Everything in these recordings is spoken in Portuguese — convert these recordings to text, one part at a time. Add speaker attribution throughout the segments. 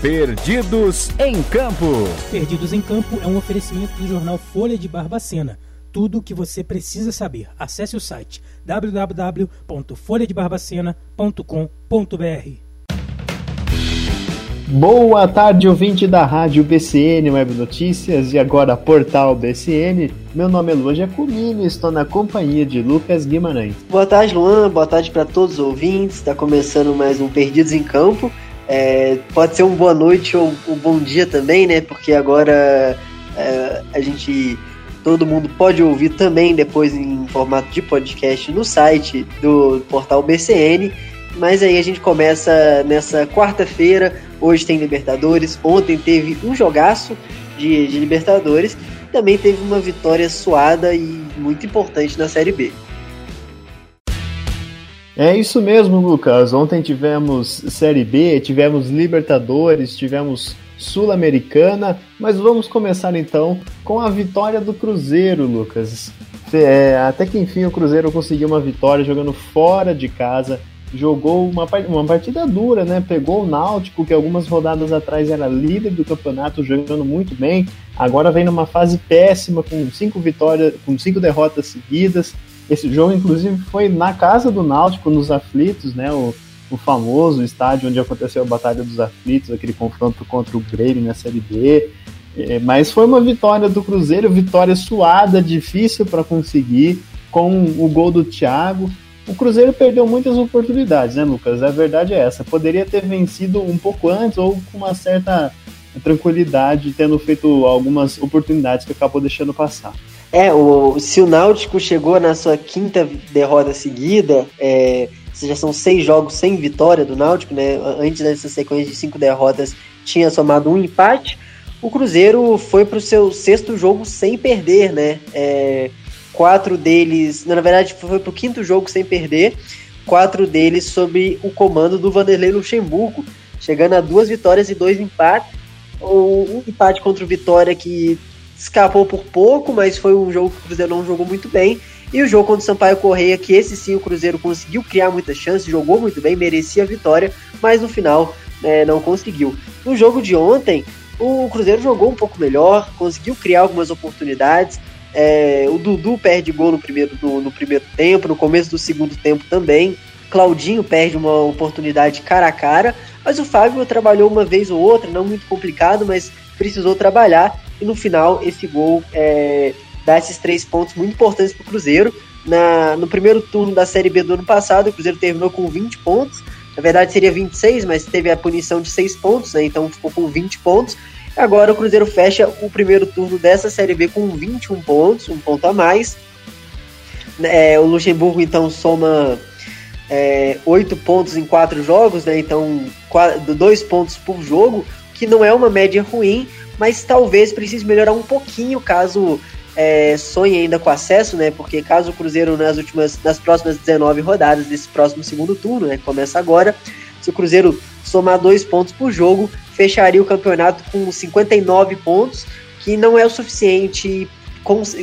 Speaker 1: Perdidos em Campo.
Speaker 2: Perdidos em Campo é um oferecimento do jornal Folha de Barbacena. Tudo o que você precisa saber. Acesse o site www.folhadebarbacena.com.br.
Speaker 3: Boa tarde, ouvinte da Rádio BCN Web Notícias e agora Portal BCN. Meu nome é Luan Jacomini e estou na companhia de Lucas Guimarães.
Speaker 4: Boa tarde, Luan. Boa tarde para todos os ouvintes. Está começando mais um Perdidos em Campo. É, pode ser um boa noite ou um bom dia também, né? Porque agora é, a gente. Todo mundo pode ouvir também depois em formato de podcast no site do portal BCN. Mas aí a gente começa nessa quarta-feira. Hoje tem Libertadores. Ontem teve um jogaço de, de Libertadores. Também teve uma vitória suada e muito importante na Série B.
Speaker 3: É isso mesmo, Lucas. Ontem tivemos Série B, tivemos Libertadores, tivemos Sul-Americana, mas vamos começar então com a vitória do Cruzeiro, Lucas. É, até que enfim o Cruzeiro conseguiu uma vitória jogando fora de casa, jogou uma, uma partida dura, né? Pegou o Náutico, que algumas rodadas atrás era líder do campeonato, jogando muito bem. Agora vem numa fase péssima, com cinco vitórias, com cinco derrotas seguidas. Esse jogo, inclusive, foi na casa do Náutico, nos Aflitos, né? O, o famoso estádio onde aconteceu a Batalha dos Aflitos, aquele confronto contra o Grêmio na Série B. É, mas foi uma vitória do Cruzeiro, vitória suada, difícil para conseguir, com o gol do Thiago. O Cruzeiro perdeu muitas oportunidades, né, Lucas? A verdade é essa. Poderia ter vencido um pouco antes ou com uma certa tranquilidade, tendo feito algumas oportunidades que acabou deixando passar.
Speaker 4: É, o, se o Náutico chegou na sua quinta derrota seguida, é, já são seis jogos sem vitória do Náutico, né? Antes dessa sequência de cinco derrotas, tinha somado um empate. O Cruzeiro foi para o seu sexto jogo sem perder, né? É, quatro deles, na verdade, foi para o quinto jogo sem perder, quatro deles sob o comando do Vanderlei Luxemburgo, chegando a duas vitórias e dois empates. Um empate contra o Vitória que escapou por pouco, mas foi um jogo que o Cruzeiro não jogou muito bem. E o jogo contra o Sampaio Correia, que esse sim o Cruzeiro conseguiu criar muitas chances, jogou muito bem, merecia a vitória, mas no final é, não conseguiu. No jogo de ontem, o Cruzeiro jogou um pouco melhor, conseguiu criar algumas oportunidades. É, o Dudu perde gol no primeiro, no, no primeiro tempo, no começo do segundo tempo também. Claudinho perde uma oportunidade cara a cara, mas o Fábio trabalhou uma vez ou outra, não muito complicado, mas precisou trabalhar e no final esse gol é, dá esses três pontos muito importantes para o Cruzeiro. Na, no primeiro turno da Série B do ano passado, o Cruzeiro terminou com 20 pontos. Na verdade seria 26, mas teve a punição de 6 pontos, né, então ficou com 20 pontos. Agora o Cruzeiro fecha o primeiro turno dessa Série B com 21 pontos, um ponto a mais. É, o Luxemburgo então soma é, 8 pontos em 4 jogos, né, então 2 pontos por jogo, que não é uma média ruim, mas talvez precise melhorar um pouquinho caso é, sonhe ainda com acesso, né? Porque caso o Cruzeiro nas últimas, nas próximas 19 rodadas desse próximo segundo turno, né? Começa agora, se o Cruzeiro somar dois pontos por jogo, fecharia o campeonato com 59 pontos, que não é o suficiente,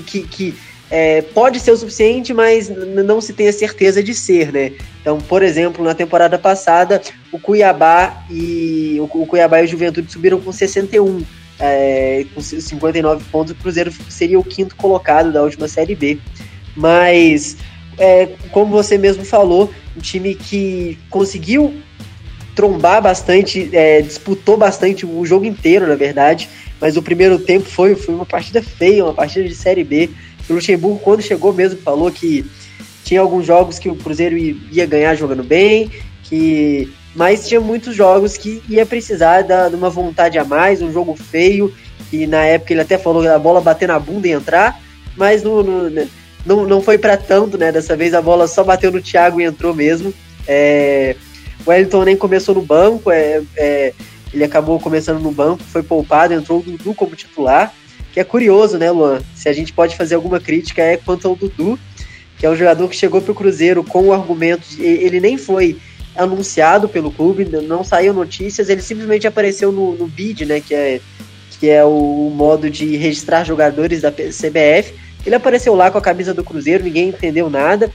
Speaker 4: que, que é, pode ser o suficiente, mas não se tem a certeza de ser, né? Então, por exemplo, na temporada passada, o Cuiabá e o, Cuiabá e o Juventude subiram com 61. É, com 59 pontos, o Cruzeiro seria o quinto colocado da última Série B. Mas, é, como você mesmo falou, um time que conseguiu trombar bastante, é, disputou bastante o jogo inteiro, na verdade, mas o primeiro tempo foi, foi uma partida feia, uma partida de Série B. O Luxemburgo, quando chegou mesmo, falou que tinha alguns jogos que o Cruzeiro ia ganhar jogando bem, que mas tinha muitos jogos que ia precisar da, de uma vontade a mais, um jogo feio, e na época ele até falou da bola bater na bunda e entrar, mas no, no, né, não, não foi para tanto, né? Dessa vez a bola só bateu no Thiago e entrou mesmo. É, o Wellington nem começou no banco, é, é, ele acabou começando no banco, foi poupado, entrou o Dudu como titular que é curioso, né, Luan? Se a gente pode fazer alguma crítica é quanto ao Dudu, que é um jogador que chegou para o Cruzeiro com o argumento de ele nem foi anunciado pelo clube, não saiu notícias, ele simplesmente apareceu no, no BID, né, que é, que é o modo de registrar jogadores da CBF. Ele apareceu lá com a camisa do Cruzeiro, ninguém entendeu nada.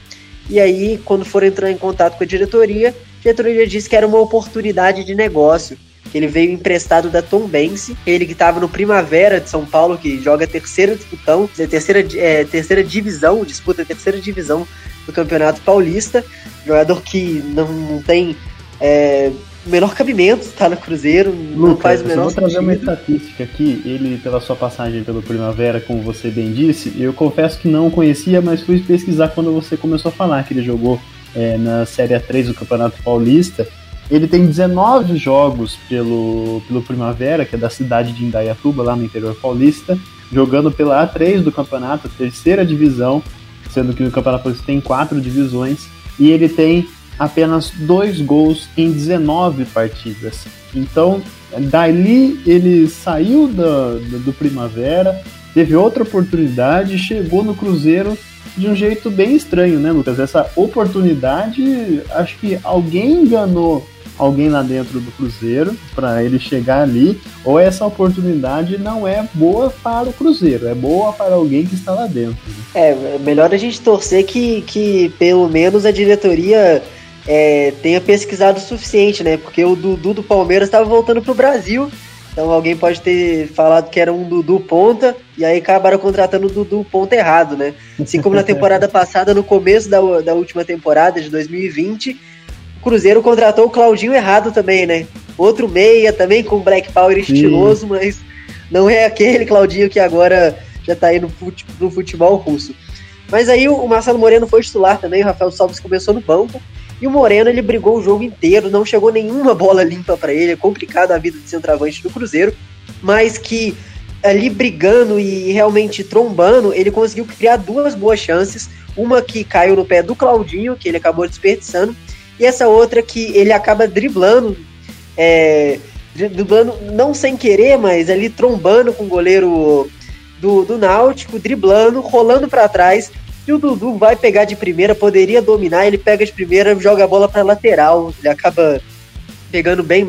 Speaker 4: E aí, quando foram entrar em contato com a diretoria, a diretoria disse que era uma oportunidade de negócio Ele veio emprestado da Tom Bense, ele que estava no Primavera de São Paulo, que joga terceira disputão, terceira, é, terceira divisão, disputa a terceira divisão do Campeonato Paulista. Jogador que não, não tem é, o menor cabimento está no Cruzeiro, Lucas, não faz o menor
Speaker 3: eu vou trazer uma estatística aqui, ele pela sua passagem pelo Primavera, como você bem disse, eu confesso que não conhecia, mas fui pesquisar quando você começou a falar que ele jogou é, na Série A3 do Campeonato Paulista. Ele tem 19 jogos pelo, pelo Primavera, que é da cidade de Indaiatuba, lá no interior paulista, jogando pela A3 do campeonato, terceira divisão, sendo que o Campeonato Paulista tem quatro divisões, e ele tem apenas dois gols em 19 partidas. Então, dali ele saiu do, do, do Primavera, teve outra oportunidade, chegou no Cruzeiro de um jeito bem estranho, né, Lucas? Essa oportunidade, acho que alguém enganou alguém lá dentro do Cruzeiro para ele chegar ali, ou essa oportunidade não é boa para o Cruzeiro, é boa para alguém que está lá dentro. Né?
Speaker 4: É, melhor a gente torcer que, que pelo menos a diretoria é, tenha pesquisado o suficiente, né? Porque o Dudu do Palmeiras estava voltando pro Brasil. Então alguém pode ter falado que era um Dudu ponta e aí acabaram contratando o Dudu ponta errado, né? Assim como na temporada passada, no começo da, da última temporada de 2020, o Cruzeiro contratou o Claudinho errado também, né? Outro meia também com Black Power estiloso, Sim. mas não é aquele Claudinho que agora já tá aí no, fute, no futebol russo. Mas aí o Marcelo Moreno foi titular também, o Rafael Salves começou no banco. E o Moreno, ele brigou o jogo inteiro, não chegou nenhuma bola limpa para ele, é complicado a vida de centroavante do Cruzeiro, mas que ali brigando e realmente trombando, ele conseguiu criar duas boas chances, uma que caiu no pé do Claudinho, que ele acabou desperdiçando, e essa outra que ele acaba driblando, é, driblando não sem querer, mas ali trombando com o goleiro do, do Náutico, driblando, rolando para trás, e o Dudu vai pegar de primeira, poderia dominar, ele pega de primeira, joga a bola para lateral, ele acaba pegando bem,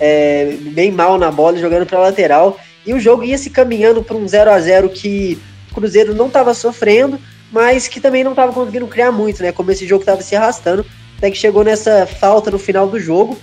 Speaker 4: é, bem mal na bola, jogando para lateral. E o jogo ia se caminhando para um 0 a 0 que o Cruzeiro não estava sofrendo, mas que também não estava conseguindo criar muito, né? Como esse jogo estava se arrastando, até que chegou nessa falta no final do jogo,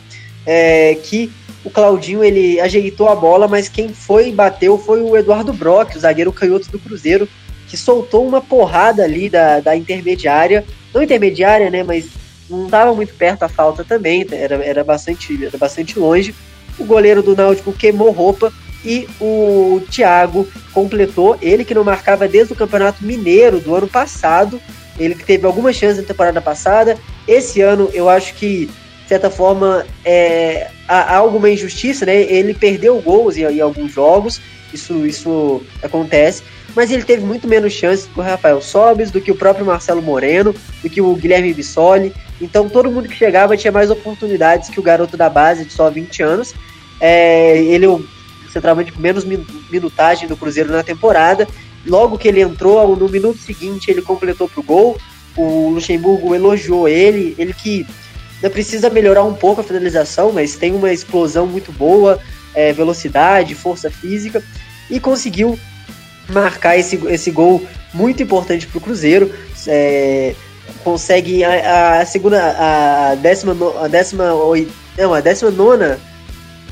Speaker 4: é, que o Claudinho ele ajeitou a bola, mas quem foi e bateu foi o Eduardo Brock, o zagueiro canhoto do Cruzeiro, que soltou uma porrada ali da, da intermediária, não intermediária, né, mas não estava muito perto a falta também, era, era, bastante, era bastante longe. O goleiro do Náutico queimou roupa e o Thiago completou, ele que não marcava desde o Campeonato Mineiro do ano passado, ele que teve algumas chances na temporada passada. Esse ano eu acho que, de certa forma, é, há, alguma injustiça, né? Ele perdeu gols em, em alguns jogos, isso, isso acontece mas ele teve muito menos chances que o Rafael Sobes, do que o próprio Marcelo Moreno, do que o Guilherme Bissoli. Então todo mundo que chegava tinha mais oportunidades que o garoto da base de só 20 anos. É, ele é o centralmente com menos minutagem do Cruzeiro na temporada. Logo que ele entrou, no minuto seguinte ele completou para o gol. O Luxemburgo elogiou ele, ele que ainda precisa melhorar um pouco a finalização, mas tem uma explosão muito boa, é, velocidade, força física, e conseguiu marcar esse, esse gol muito importante para o Cruzeiro. É, consegue a, a, segunda, a décima, a décima, não, a décima nona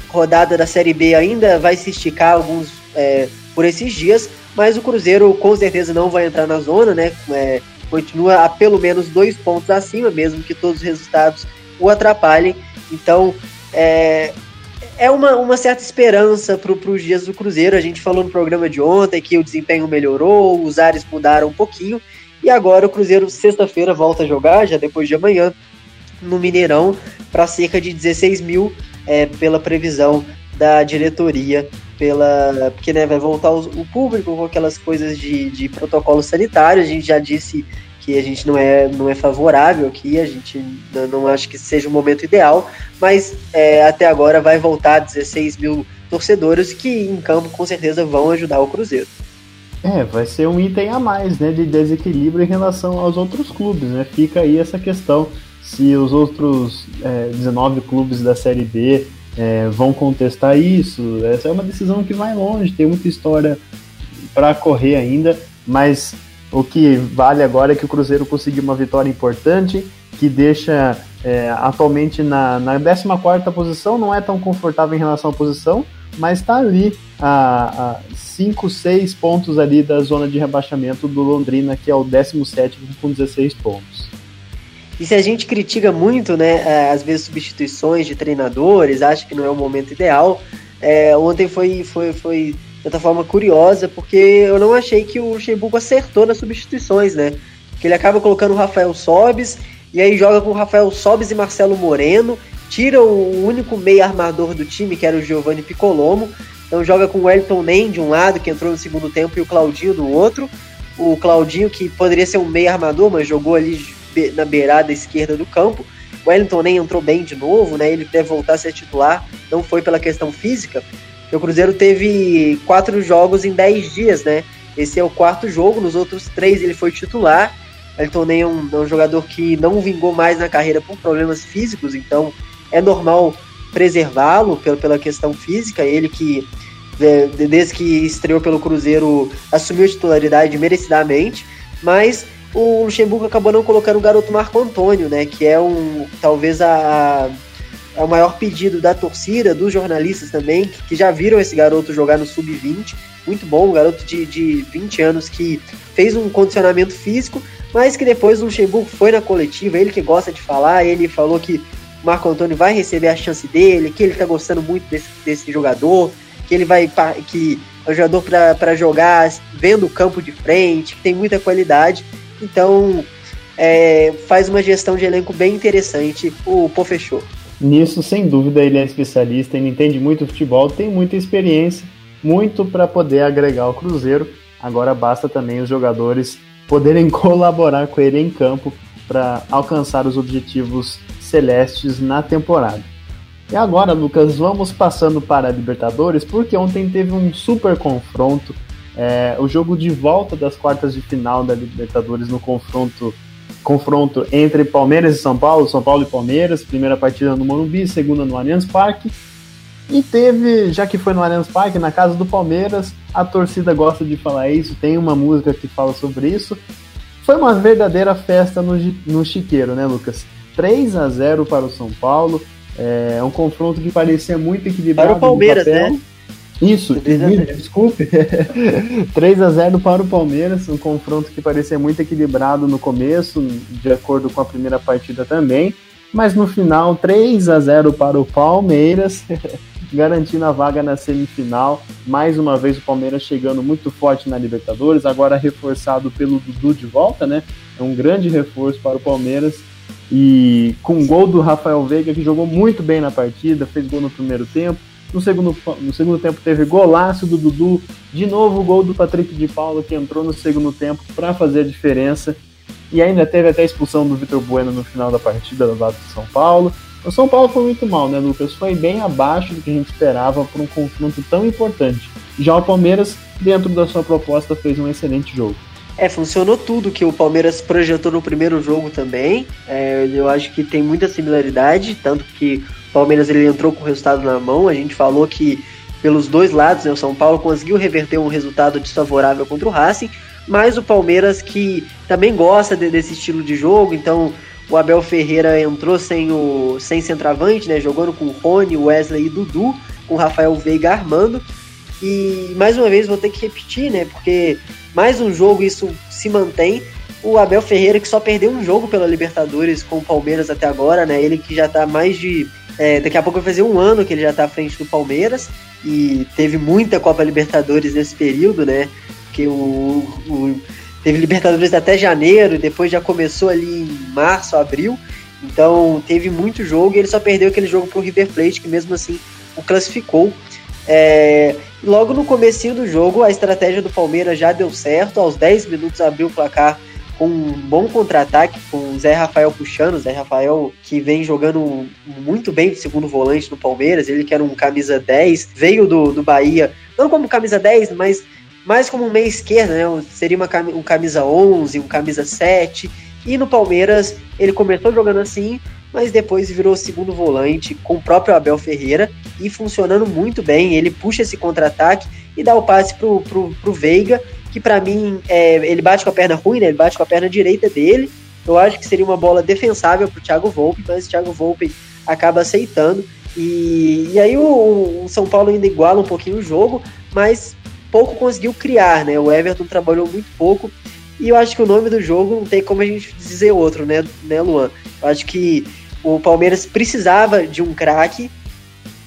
Speaker 4: rodada da Série B ainda vai se esticar alguns é, por esses dias, mas o Cruzeiro com certeza não vai entrar na zona, né? É, continua a pelo menos dois pontos acima, mesmo que todos os resultados o atrapalhem. Então, é, é uma, uma certa esperança para os dias do Cruzeiro. A gente falou no programa de ontem que o desempenho melhorou, os ares mudaram um pouquinho. E agora o Cruzeiro, sexta-feira, volta a jogar, já depois de amanhã, no Mineirão, para cerca de 16 mil, é, pela previsão da diretoria, pela porque né, vai voltar o público com aquelas coisas de, de protocolo sanitário. A gente já disse que a gente não é, não é favorável aqui, a gente não, não acha que seja o momento ideal, mas é, até agora vai voltar 16 mil torcedores que em campo com certeza vão ajudar o Cruzeiro.
Speaker 3: É, vai ser um item a mais, né, de desequilíbrio em relação aos outros clubes, né? Fica aí essa questão se os outros é, 19 clubes da Série B é, vão contestar isso. Essa é uma decisão que vai longe, tem muita história para correr ainda, mas o que vale agora é que o Cruzeiro conseguiu uma vitória importante, que deixa é, atualmente na, na 14 posição, não é tão confortável em relação à posição, mas está ali a 5, 6 pontos ali da zona de rebaixamento do Londrina, que é o 17 com 16 pontos.
Speaker 4: E se a gente critica muito, né, é, às vezes substituições de treinadores, acha que não é o momento ideal, é, ontem foi, foi, foi certa forma curiosa, porque eu não achei que o Luxemburgo acertou nas substituições, né? Que ele acaba colocando o Rafael Sobes, e aí joga com o Rafael Sobes e Marcelo Moreno, tira o único meio armador do time, que era o Giovanni Piccolomo, então joga com o Elton Nem de um lado, que entrou no segundo tempo, e o Claudinho do outro. O Claudinho, que poderia ser um meio armador, mas jogou ali na beirada esquerda do campo. O Wellington nem entrou bem de novo, né? Ele deve voltar a ser titular, não foi pela questão física. O Cruzeiro teve quatro jogos em dez dias, né? Esse é o quarto jogo, nos outros três ele foi titular. Elton Nem é um, é um jogador que não vingou mais na carreira por problemas físicos, então é normal preservá-lo pela, questão física. Ele que, é, desde que estreou pelo Cruzeiro, assumiu a titularidade merecidamente, mas o Luxemburgo acabou não colocando o garoto Marco Antônio, né? Que é um talvez a, é o maior pedido da torcida, dos jornalistas também, que, que já viram esse garoto jogar no sub-20. Muito bom, um garoto de, de 20 anos que fez um condicionamento físico, mas que depois o Luxemburgo foi na coletiva, ele que gosta de falar, ele falou que o Marco Antônio vai receber a chance dele, que ele tá gostando muito desse, desse jogador, que ele vai que é um jogador para jogar vendo o campo de frente, que tem muita qualidade. Então, é, faz uma gestão de elenco bem interessante o Pô fechou.
Speaker 3: Nisso, sem dúvida, ele é especialista, ele entende muito futebol, tem muita experiência, muito para poder agregar ao Cruzeiro. Agora basta também os jogadores poderem colaborar com ele em campo para alcançar os objetivos celestes na temporada. E agora, Lucas, vamos passando para a Libertadores, porque ontem teve um super confronto é, o jogo de volta das quartas de final da Libertadores no confronto confronto entre Palmeiras e São Paulo, São Paulo e Palmeiras, primeira partida no Morumbi, segunda no Allianz Parque. E teve, já que foi no Allianz Parque, na casa do Palmeiras, a torcida gosta de falar isso, tem uma música que fala sobre isso. Foi uma verdadeira festa no, no Chiqueiro, né, Lucas? 3 a 0 para o São Paulo. É um confronto que parecia muito equilibrado.
Speaker 4: Para o Palmeiras, né?
Speaker 3: Isso, desculpe. 3 a 0 para o Palmeiras, um confronto que parecia muito equilibrado no começo, de acordo com a primeira partida também, mas no final 3 a 0 para o Palmeiras, garantindo a vaga na semifinal. Mais uma vez o Palmeiras chegando muito forte na Libertadores, agora reforçado pelo Dudu de volta, né? É um grande reforço para o Palmeiras. E com o gol do Rafael Veiga, que jogou muito bem na partida, fez gol no primeiro tempo no segundo, no segundo tempo teve golaço do Dudu, de novo o gol do Patrick de Paulo que entrou no segundo tempo para fazer a diferença. E ainda teve até a expulsão do Vitor Bueno no final da partida do lado de São Paulo. O São Paulo foi muito mal, né, Lucas? Foi bem abaixo do que a gente esperava para um confronto tão importante. Já o Palmeiras, dentro da sua proposta, fez um excelente jogo.
Speaker 4: É, funcionou tudo que o Palmeiras projetou no primeiro jogo também. É, eu acho que tem muita similaridade, tanto que o Palmeiras ele entrou com o resultado na mão. A gente falou que pelos dois lados, né, o São Paulo conseguiu reverter um resultado desfavorável contra o Racing, mas o Palmeiras que também gosta de, desse estilo de jogo, então o Abel Ferreira entrou sem o sem centroavante, né, jogando com o Rony, Wesley e Dudu, com o Rafael Veiga armando. E mais uma vez vou ter que repetir, né, porque mais um jogo isso se mantém. O Abel Ferreira que só perdeu um jogo pela Libertadores com o Palmeiras até agora, né? Ele que já tá mais de é, daqui a pouco vai fazer um ano que ele já está à frente do Palmeiras e teve muita Copa Libertadores nesse período, né? Que o, o teve Libertadores até janeiro, depois já começou ali em março, abril. Então teve muito jogo e ele só perdeu aquele jogo para o River Plate, que mesmo assim o classificou. É, logo no comecinho do jogo, a estratégia do Palmeiras já deu certo. Aos 10 minutos abriu o placar com um bom contra-ataque, com o Zé Rafael puxando, o Zé Rafael que vem jogando muito bem de segundo volante no Palmeiras, ele que era um camisa 10, veio do, do Bahia, não como camisa 10, mas mais como um meia esquerda, né? Seria uma, um camisa 11, um camisa 7, e no Palmeiras ele começou jogando assim, mas depois virou segundo volante com o próprio Abel Ferreira e funcionando muito bem. Ele puxa esse contra-ataque e dá o passe pro, pro, pro Veiga, que para mim é, ele bate com a perna ruim, né? Ele bate com a perna direita dele Eu acho que seria uma bola defensável para o Thiago Volpe, mas o Thiago Volpe acaba aceitando. E, e aí o, o, São Paulo ainda iguala um pouquinho o jogo, mas pouco conseguiu criar, né? O Everton trabalhou muito pouco. E eu acho que o nome do jogo não tem como a gente dizer outro, né, né Luan? Eu acho que o Palmeiras precisava de um craque.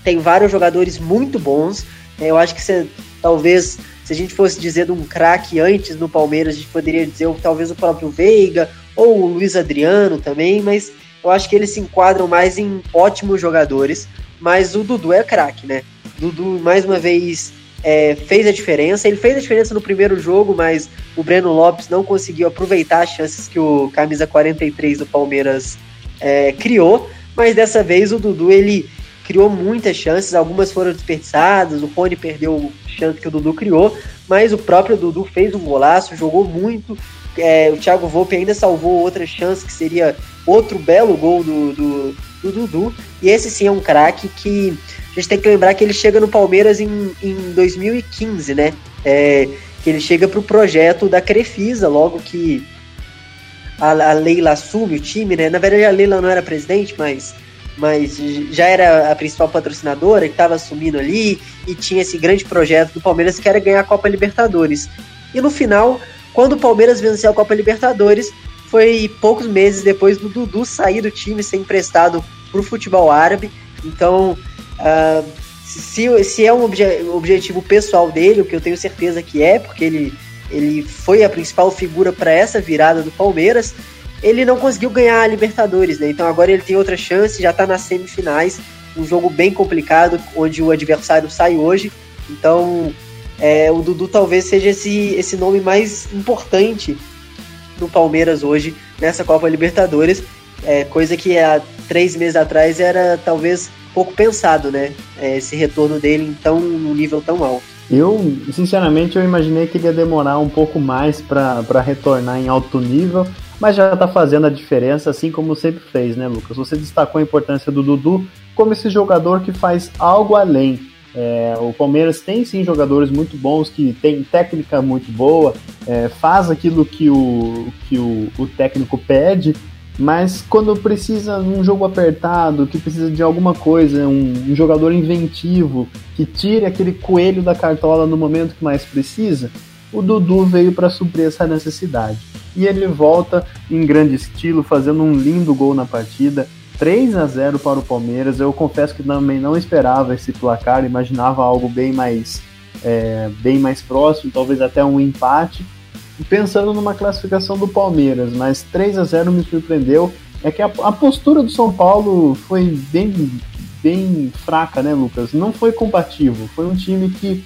Speaker 4: Tem vários jogadores muito bons. Eu acho que você, talvez, se a gente fosse dizer de um craque antes no Palmeiras, a gente poderia dizer talvez o próprio Veiga ou o Luiz Adriano também, mas eu acho que eles se enquadram mais em ótimos jogadores, mas o Dudu é craque, né? Dudu, mais uma vez, é, fez a diferença. Ele fez a diferença no primeiro jogo, mas o Breno Lopes não conseguiu aproveitar as chances que o camisa 43 do Palmeiras é, criou. Mas dessa vez o Dudu ele criou muitas chances, algumas foram desperdiçadas. O Rony perdeu chance que o Dudu criou, mas o próprio Dudu fez um golaço, jogou muito. É, o Thiago Volpe ainda salvou outra chance que seria outro belo gol do, do, do Dudu. E esse sim é um craque que a gente tem que lembrar que ele chega no Palmeiras em, em 2015, né? É, que ele chega para o projeto da Crefisa, logo que a, a, Leila assume o time, né? Na verdade, a Leila não era presidente, mas, mas já era a principal patrocinadora que estava assumindo ali e tinha esse grande projeto do Palmeiras que era ganhar a Copa Libertadores. E no final, quando o Palmeiras venceu a Copa Libertadores, foi poucos meses depois do Dudu sair do time, ser emprestado para o futebol árabe. Então, uh, se, se é um obje, objetivo pessoal dele, o que eu tenho certeza que é, porque ele, ele foi a principal figura para essa virada do Palmeiras, ele não conseguiu ganhar a Libertadores, né? Então agora ele tem outra chance, já está nas semifinais, um jogo bem complicado, onde o adversário sai hoje. Então, é, o Dudu talvez seja esse, esse nome mais importante no Palmeiras hoje nessa Copa Libertadores, é, coisa que há três meses atrás era talvez pouco pensado, né? É, esse retorno dele então num nível tão alto.
Speaker 3: Eu, sinceramente, eu imaginei que ele ia demorar um pouco mais para retornar em alto nível, mas já está fazendo a diferença, assim como sempre fez, né, Lucas? Você destacou a importância do Dudu como esse jogador que faz algo além é, o Palmeiras tem sim jogadores muito bons que tem técnica muito boa, é, faz aquilo que, o, que o, o técnico pede, mas quando precisa um jogo apertado, que precisa de alguma coisa, um, um, jogador inventivo, que tire aquele coelho da cartola no momento que mais precisa, o Dudu veio para suprir essa necessidade. E ele volta em grande estilo, fazendo um lindo gol na partida. 3 a 0 para o Palmeiras. Eu confesso que também não esperava esse placar, imaginava algo bem mais, é, bem mais próximo, talvez até um empate. Pensando numa classificação do Palmeiras, mas 3 a 0 me surpreendeu. É que a, a postura do São Paulo foi bem, bem fraca, né, Lucas? Não foi combativo. Foi um time que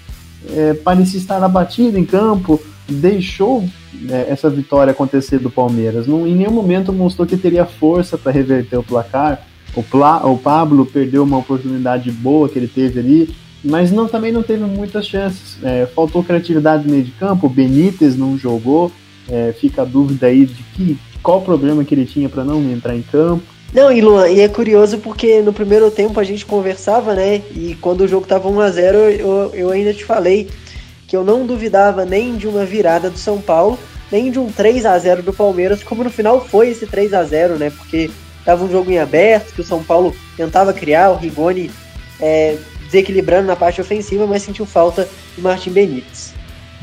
Speaker 3: é, parecia estar abatido em campo, deixou é, essa vitória acontecer do Palmeiras. Não, em nenhum momento mostrou que teria força para reverter o placar. O, Pla, o Pablo perdeu uma oportunidade boa que ele teve ali, mas não, também não teve muitas chances. É, faltou criatividade no meio de campo, o Benítez não jogou, é, fica a dúvida aí de que, qual o problema que ele tinha para não entrar em campo.
Speaker 4: Não, e Luan, e é curioso porque no primeiro tempo a gente conversava, né? E quando o jogo tava 1x0, eu, eu ainda te falei que eu não duvidava nem de uma virada do São Paulo, nem de um 3 a 0 do Palmeiras, como no final foi esse 3 a 0 né? Porque tava um jogo em aberto, que o São Paulo tentava criar, o Rigoni é, desequilibrando na parte ofensiva, mas sentiu falta de Martin Benítez.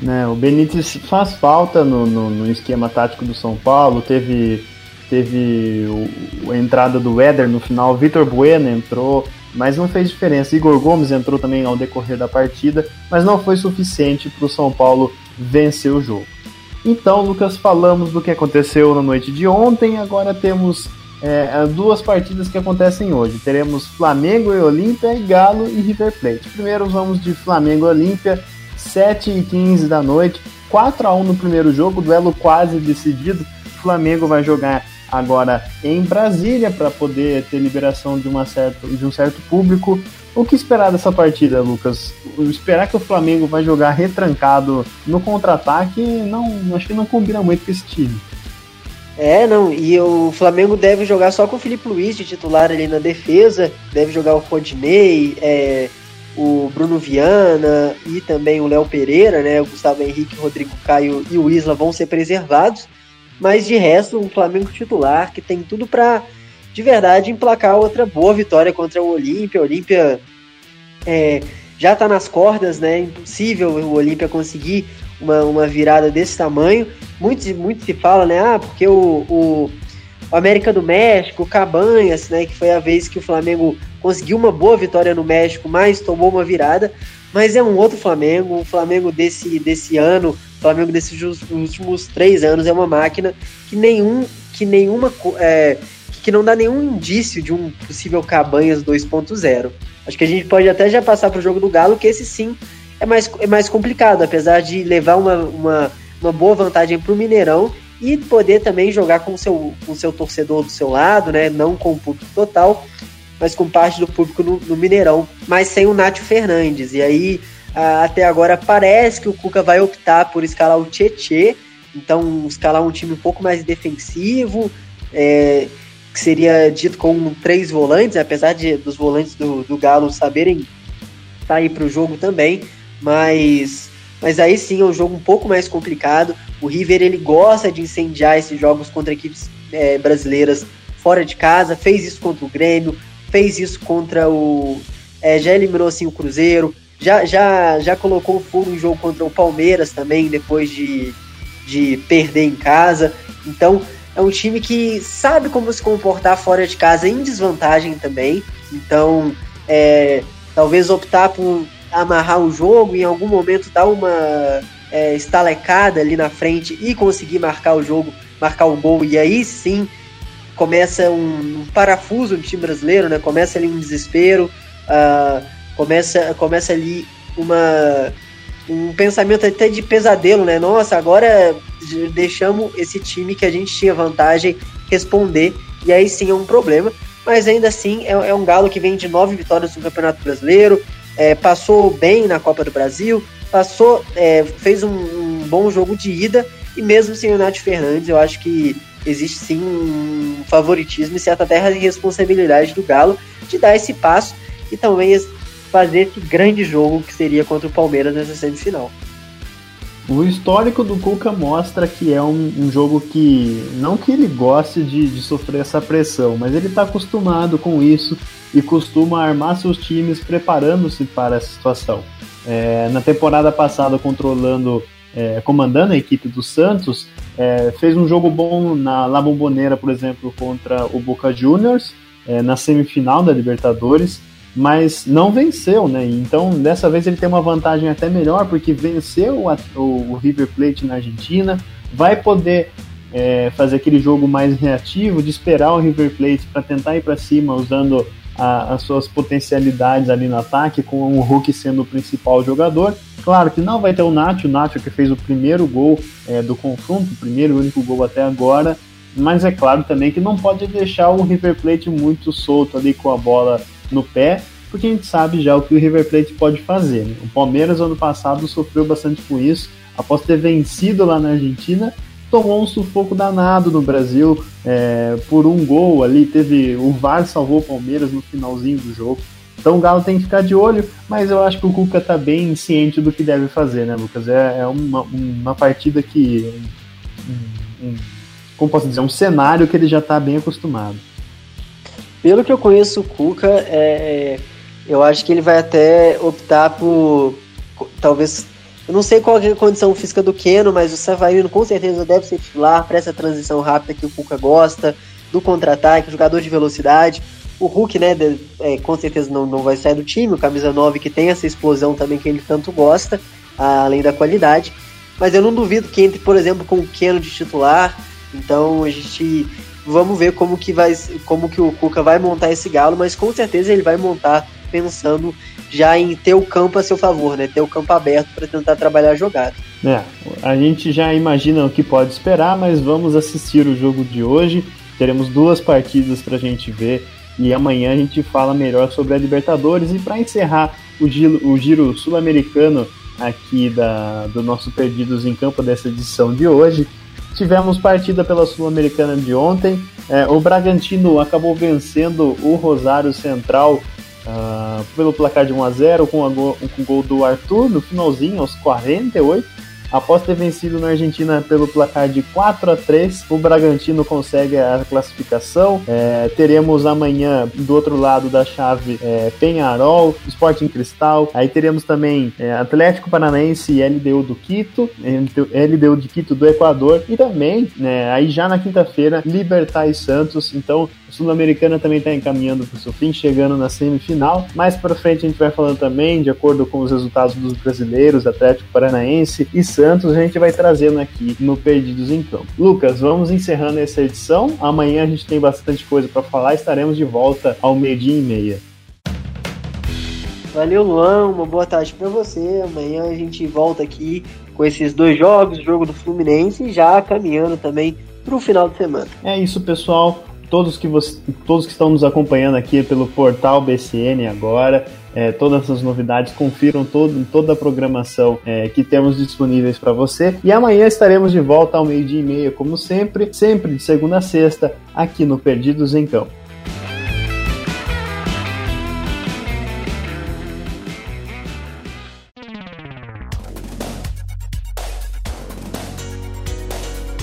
Speaker 3: É, o Benítez faz falta no, no, no, esquema tático do São Paulo, teve, teve o, a entrada do Éder no final, Vitor Bueno entrou, mas não fez diferença. Igor Gomes entrou também ao decorrer da partida, mas não foi suficiente para o São Paulo vencer o jogo. Então, Lucas, falamos do que aconteceu na noite de ontem, agora temos é, duas partidas que acontecem hoje. Teremos Flamengo e Olímpia e Galo e River Plate. Primeiro vamos de Flamengo e Olímpia, 7 e 15 da noite, 4 a 1 no primeiro jogo, duelo quase decidido. Flamengo vai jogar agora em Brasília para poder ter liberação de, uma certa, de um certo público. O que esperar dessa partida, Lucas? Esperar que o Flamengo vai jogar retrancado no contra-ataque, não, acho que não combina muito com esse time.
Speaker 4: É, não, e o Flamengo deve jogar só com o Felipe Luiz de titular ali na defesa, deve jogar o Rodinei, é, o Bruno Viana e também o Léo Pereira, né? O Gustavo Henrique, o Rodrigo Caio e o Isla vão ser preservados. Mas de resto, um Flamengo titular que tem tudo para de verdade emplacar outra boa vitória contra o Olímpia. O Olímpia é, já está nas cordas, né? Impossível o Olímpia conseguir uma, uma virada desse tamanho. Muito, muito se fala, né? Ah, porque o, o, o América do México, o Cabanhas, né? Que foi a vez que o Flamengo conseguiu uma boa vitória no México, mas tomou uma virada. Mas é um outro Flamengo, o Flamengo desse, desse ano, o Flamengo desses últimos três anos é uma máquina que nenhum, que nenhuma, é, que não dá nenhum indício de um possível Cabanhas 2.0. Acho que a gente pode até já passar para o jogo do Galo, que esse sim é mais, é mais complicado, apesar de levar uma, uma, uma boa vantagem para o Mineirão e poder também jogar com o seu, com seu torcedor do seu lado, né? Não com o público total, mas com parte do público no, no Mineirão, mas sem o Nátio Fernandes. E aí, até agora, parece que o Cuca vai optar por escalar o Tietê, então escalar um time um pouco mais defensivo, é, que seria dito com três volantes, apesar de dos volantes do, do Galo saberem estar aí para o jogo também, mas, mas aí sim é um jogo um pouco mais complicado. O River ele gosta de incendiar esses jogos contra equipes é, brasileiras fora de casa, fez isso contra o Grêmio, fez isso contra o. É, já eliminou assim o Cruzeiro, já, já, já colocou fogo em jogo contra o Palmeiras também, depois de, de perder em casa. Então, é um time que sabe como se comportar fora de casa em desvantagem também. Então, é, talvez optar por amarrar o jogo em algum momento dar uma é, estalecada ali na frente e conseguir marcar o jogo, marcar o gol. E aí sim começa um, um parafuso no time brasileiro, né? Começa ali um desespero, uh, começa, começa ali uma um pensamento até de pesadelo, né? Nossa, agora deixamos esse time que a gente tinha vantagem responder, e aí sim é um problema. Mas ainda assim é, é um Galo que vem de nove vitórias no Campeonato Brasileiro, é, passou bem na Copa do Brasil, passou, é, fez um, um, bom jogo de ida, e mesmo sem o Nath Fernandes, eu acho que existe sim um favoritismo e certa terra de responsabilidade do Galo de dar esse passo e também fazer esse grande jogo que seria contra o Palmeiras nessa semifinal.
Speaker 3: O histórico do Cuca mostra que é um, um jogo que, não que ele goste de, de sofrer essa pressão, mas ele está acostumado com isso e costuma armar seus times preparando-se para essa situação. É, na temporada passada, controlando, é, comandando a equipe do Santos, é, fez um jogo bom na La Bombonera, por exemplo, contra o Boca Juniors, é, na semifinal da Libertadores mas não venceu, né? Então dessa vez ele tem uma vantagem até melhor porque venceu a, o, o, River Plate na Argentina, vai poder é, fazer aquele jogo mais reativo de esperar o River Plate para tentar ir para cima usando a, as suas potencialidades ali no ataque, com o Hulk sendo o principal jogador. Claro que não vai ter o Nacho, o Nacho que fez o primeiro gol é, do confronto, o primeiro e único gol até agora, mas é claro também que não pode deixar o River Plate muito solto ali com a bola no pé, porque a gente sabe já o que o River Plate pode fazer. Né? O Palmeiras, ano passado, sofreu bastante com isso, após ter vencido lá na Argentina, tomou um sufoco danado no Brasil é, por um gol ali. Teve o VAR salvou o Palmeiras no finalzinho do jogo. Então o Galo tem que ficar de olho, mas eu acho que o Cuca está bem ciente do que deve fazer, né, Lucas? É, é uma, uma partida que. Um, um, como posso dizer? Um cenário que ele já está bem acostumado.
Speaker 4: Pelo que eu conheço o Cuca, é, eu acho que ele vai até optar por. Talvez. Eu não sei qual é a condição física do Keno, mas o Savarino com certeza deve ser titular para essa transição rápida que o Cuca gosta, do contra-ataque, jogador de velocidade. O Hulk, né, de, é, com certeza não, não vai sair do time, o camisa 9 que tem essa explosão também que ele tanto gosta, além da qualidade. Mas eu não duvido que entre, por exemplo, com o Keno de titular. Então a gente Vamos ver como que vai, como que o Cuca vai montar esse galo, mas com certeza ele vai montar pensando já em ter o campo a seu favor, né? Ter o campo aberto para tentar trabalhar a jogada.
Speaker 3: É, a gente já imagina o que pode esperar, mas vamos assistir o jogo de hoje. Teremos duas partidas para a gente ver e amanhã a gente fala melhor sobre a Libertadores. E para encerrar o giro, o giro sul-americano aqui da, do nosso Perdidos em Campo dessa edição de hoje, Tivemos partida pela Sul-Americana de ontem. É, o Bragantino acabou vencendo o Rosário Central uh, pelo placar de 1 a 0 com, go o gol do Arthur no finalzinho, aos 48. Após ter vencido na Argentina pelo placar de 4 a 3 o Bragantino consegue a classificação. É, teremos amanhã, do outro lado da chave, é, Penharol, Sporting Cristal. Aí teremos também é, Atlético Paranaense e LDU do Quito, LDU de Quito do Equador. E também, né, aí já na quinta-feira, Libertar e Santos. Então, a Sul-Americana também está encaminhando para o seu fim, chegando na semifinal. Mais para frente a gente vai falando também, de acordo com os resultados dos brasileiros, Atlético Paranaense e Santos, a gente vai trazendo aqui no Perdidos em Campo. Lucas, vamos encerrando essa edição. Amanhã a gente tem bastante coisa para falar, estaremos de volta ao meio-dia e meia.
Speaker 4: Valeu, Luan. Uma boa tarde para você. Amanhã a gente volta aqui com esses dois jogos, o jogo do Fluminense e já caminhando também para o final de semana.
Speaker 3: É isso, pessoal. Todos que, você, todos que estão nos acompanhando aqui pelo portal BCN agora, é, todas essas novidades, confiram todo, toda a programação é, que temos disponíveis para você. E amanhã estaremos de volta ao meio-dia e meia, como sempre, sempre de segunda a sexta, aqui no Perdidos em Campo.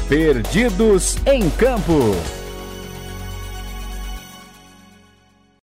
Speaker 1: Perdidos em Campo.